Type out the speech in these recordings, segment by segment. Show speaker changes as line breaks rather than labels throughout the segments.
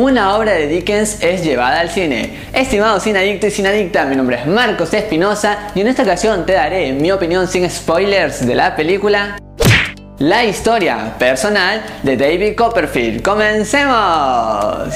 una obra de Dickens es llevada al cine. Estimado adicto y adicta, mi nombre es Marcos Espinosa y en esta ocasión te daré mi opinión sin spoilers de la película La historia personal de David Copperfield. ¡Comencemos!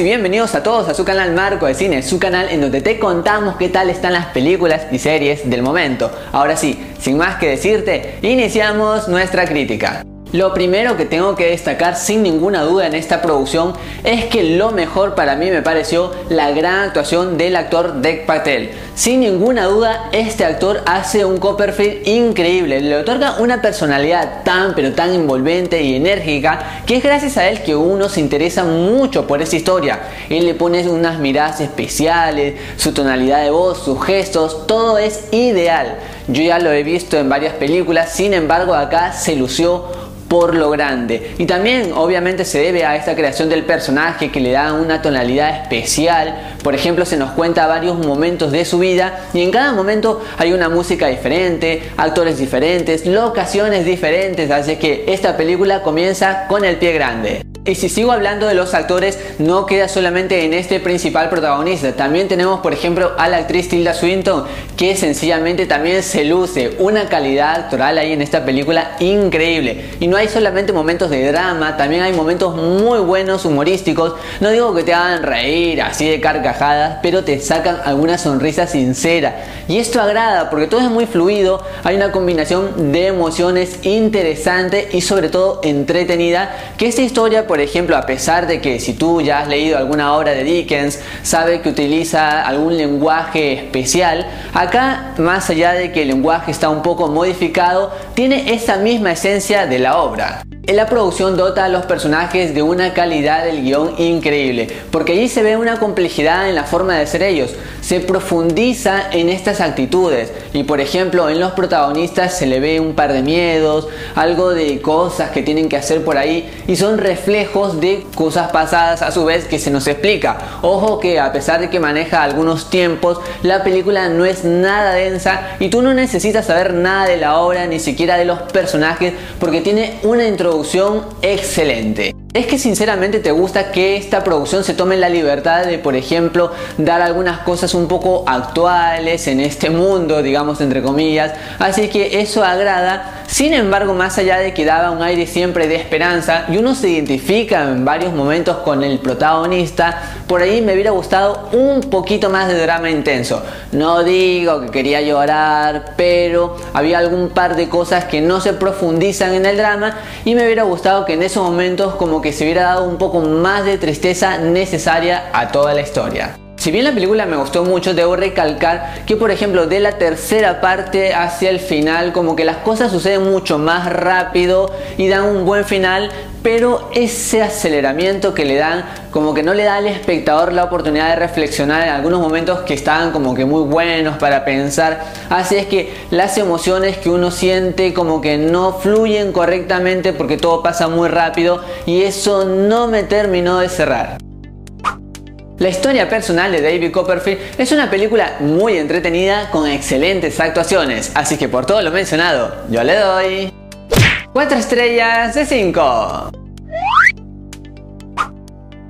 Y bienvenidos a todos a su canal Marco de Cine, su canal en donde te contamos qué tal están las películas y series del momento. Ahora sí, sin más que decirte, iniciamos nuestra crítica. Lo primero que tengo que destacar sin ninguna duda en esta producción es que lo mejor para mí me pareció la gran actuación del actor Deck Patel. Sin ninguna duda, este actor hace un Copperfield increíble, le otorga una personalidad tan pero tan envolvente y enérgica que es gracias a él que uno se interesa mucho por esa historia. Él le pone unas miradas especiales, su tonalidad de voz, sus gestos, todo es ideal. Yo ya lo he visto en varias películas, sin embargo acá se lució por lo grande. Y también obviamente se debe a esta creación del personaje que le da una tonalidad especial. Por ejemplo, se nos cuenta varios momentos de su vida y en cada momento hay una música diferente, actores diferentes, locaciones diferentes. Así que esta película comienza con el pie grande. Y si sigo hablando de los actores, no queda solamente en este principal protagonista. También tenemos, por ejemplo, a la actriz Tilda Swinton, que sencillamente también se luce una calidad actoral ahí en esta película increíble. Y no hay solamente momentos de drama, también hay momentos muy buenos, humorísticos. No digo que te hagan reír así de carcajadas, pero te sacan alguna sonrisa sincera. Y esto agrada porque todo es muy fluido, hay una combinación de emociones interesante y sobre todo entretenida. Que esta historia, por ejemplo, a pesar de que si tú ya has leído alguna obra de Dickens, sabe que utiliza algún lenguaje especial, acá, más allá de que el lenguaje está un poco modificado, tiene esa misma esencia de la obra. En la producción dota a los personajes de una calidad del guion increíble, porque allí se ve una complejidad en la forma de ser ellos, se profundiza en estas actitudes y por ejemplo en los protagonistas se le ve un par de miedos, algo de cosas que tienen que hacer por ahí y son reflejos de cosas pasadas a su vez que se nos explica. Ojo que a pesar de que maneja algunos tiempos, la película no es nada densa y tú no necesitas saber nada de la obra ni siquiera de los personajes porque tiene una introducción excelente. Es que sinceramente te gusta que esta producción se tome la libertad de, por ejemplo, dar algunas cosas un poco actuales en este mundo, digamos entre comillas. Así que eso agrada. Sin embargo, más allá de que daba un aire siempre de esperanza y uno se identifica en varios momentos con el protagonista, por ahí me hubiera gustado un poquito más de drama intenso. No digo que quería llorar, pero había algún par de cosas que no se profundizan en el drama y me hubiera gustado que en esos momentos como que se hubiera dado un poco más de tristeza necesaria a toda la historia. Si bien la película me gustó mucho, debo recalcar que por ejemplo de la tercera parte hacia el final como que las cosas suceden mucho más rápido y dan un buen final, pero ese aceleramiento que le dan como que no le da al espectador la oportunidad de reflexionar en algunos momentos que estaban como que muy buenos para pensar. Así es que las emociones que uno siente como que no fluyen correctamente porque todo pasa muy rápido y eso no me terminó de cerrar. La historia personal de David Copperfield es una película muy entretenida con excelentes actuaciones, así que por todo lo mencionado, yo le doy 4 estrellas de 5.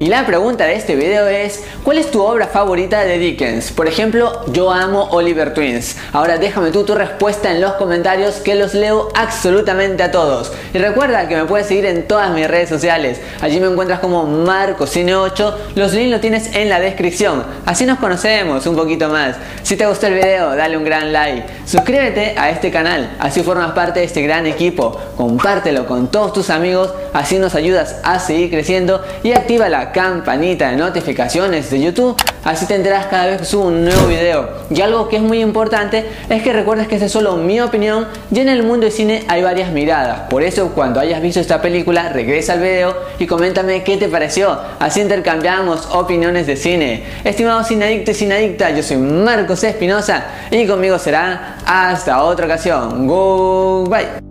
Y la pregunta de este video es, ¿cuál es tu obra favorita de Dickens? Por ejemplo, yo amo Oliver Twins. Ahora déjame tú tu respuesta en los comentarios que los leo absolutamente a todos. Y recuerda que me puedes seguir en todas mis redes sociales. Allí me encuentras como MarcoCine8. Los links los tienes en la descripción. Así nos conocemos un poquito más. Si te gustó el video, dale un gran like. Suscríbete a este canal. Así formas parte de este gran equipo. Compártelo con todos tus amigos. Así nos ayudas a seguir creciendo. Y activa la campanita de notificaciones de YouTube, así te enteras cada vez que subo un nuevo video. Y algo que es muy importante es que recuerdes que esta es solo mi opinión y en el mundo del cine hay varias miradas. Por eso cuando hayas visto esta película, regresa al video y coméntame qué te pareció. Así intercambiamos opiniones de cine. Estimado cineadicto y cineadicta, yo soy Marcos Espinosa y conmigo será hasta otra ocasión. Goodbye.